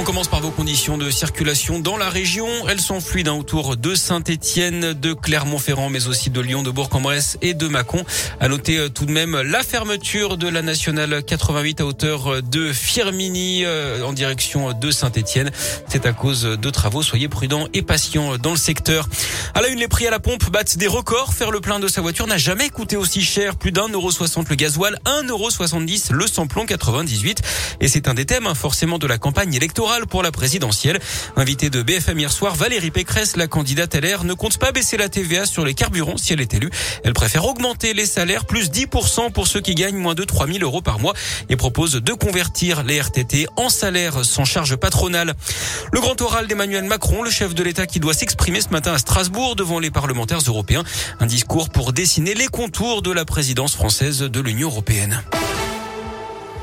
On commence par vos conditions de circulation dans la région. Elles sont fluides hein, autour de Saint-Étienne, de Clermont-Ferrand, mais aussi de Lyon, de Bourg-en-Bresse et de Mâcon. À noter euh, tout de même la fermeture de la nationale 88 à hauteur de Firmini euh, en direction de Saint-Étienne. C'est à cause de travaux. Soyez prudents et patients dans le secteur. À la une, les prix à la pompe battent des records. Faire le plein de sa voiture n'a jamais coûté aussi cher. Plus d'un euro soixante le gasoil, un euro soixante-dix le samplon 98. Et c'est un des thèmes hein, forcément de la campagne électorale pour la présidentielle. Invité de BFM hier soir, Valérie Pécresse, la candidate LR, ne compte pas baisser la TVA sur les carburants si elle est élue. Elle préfère augmenter les salaires, plus 10% pour ceux qui gagnent moins de 3000 euros par mois et propose de convertir les RTT en salaire sans charge patronale. Le grand oral d'Emmanuel Macron, le chef de l'État qui doit s'exprimer ce matin à Strasbourg devant les parlementaires européens. Un discours pour dessiner les contours de la présidence française de l'Union européenne.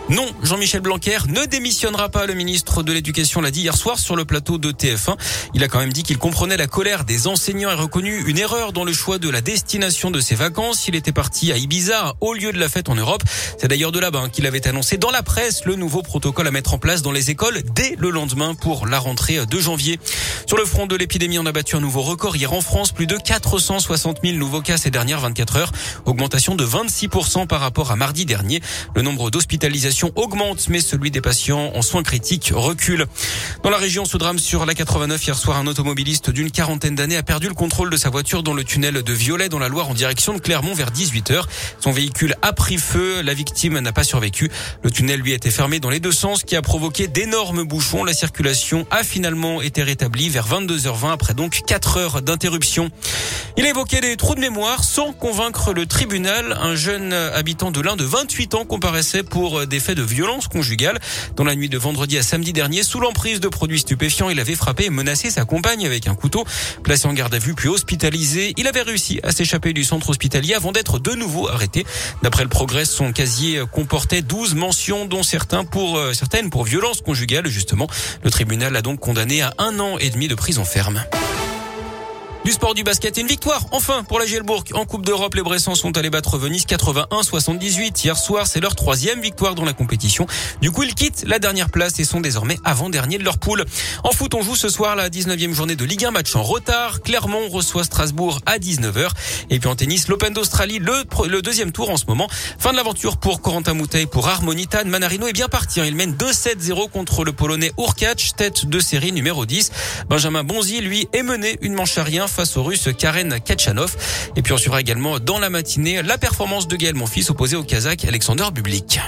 Non, Jean-Michel Blanquer ne démissionnera pas. Le ministre de l'Éducation l'a dit hier soir sur le plateau de TF1. Il a quand même dit qu'il comprenait la colère des enseignants et reconnu une erreur dans le choix de la destination de ses vacances. Il était parti à Ibiza au lieu de la fête en Europe. C'est d'ailleurs de là-bas qu'il avait annoncé dans la presse le nouveau protocole à mettre en place dans les écoles dès le lendemain pour la rentrée de janvier. Sur le front de l'épidémie, on a battu un nouveau record hier en France. Plus de 460 000 nouveaux cas ces dernières 24 heures. Augmentation de 26% par rapport à mardi dernier. Le nombre d'hospitalisations augmente, mais celui des patients en soins critiques recule. Dans la région, ce drame sur la 89 hier soir, un automobiliste d'une quarantaine d'années a perdu le contrôle de sa voiture dans le tunnel de Violet dans la Loire en direction de Clermont vers 18h. Son véhicule a pris feu. La victime n'a pas survécu. Le tunnel lui a été fermé dans les deux sens, qui a provoqué d'énormes bouchons. La circulation a finalement été rétablie vers 22h20 après donc 4 heures d'interruption. Il a évoqué des trous de mémoire sans convaincre le tribunal. Un jeune habitant de l'Inde de 28 ans comparaissait pour des faits de violence conjugale. Dans la nuit de vendredi à samedi dernier, sous l'emprise de produits stupéfiants, il avait frappé et menacé sa compagne avec un couteau. Placé en garde à vue puis hospitalisé, il avait réussi à s'échapper du centre hospitalier avant d'être de nouveau arrêté. D'après le progrès, son casier comportait 12 mentions, dont certains pour, euh, certaines pour violence conjugale, justement. Le tribunal a donc condamné à un an et demi de prison ferme. Du sport du basket, une victoire enfin pour la Gielbourg. En Coupe d'Europe, les Bressans sont allés battre Venise 81-78. Hier soir, c'est leur troisième victoire dans la compétition. Du coup, ils quittent la dernière place et sont désormais avant-dernier de leur poule. En foot, on joue ce soir la 19e journée de Ligue 1, match en retard. Clermont reçoit Strasbourg à 19h. Et puis en tennis, l'Open d'Australie, le, deuxième tour en ce moment. Fin de l'aventure pour Corentin Moutet, pour Harmonitan. Manarino est bien parti. Il mène 2-7-0 contre le Polonais Urkacz, tête de série numéro 10. Benjamin Bonzi, lui, est mené une manche à rien face au russe Karen Kachanov. Et puis on suivra également dans la matinée la performance de Gaël Monfils opposé au Kazakh Alexander Bublik.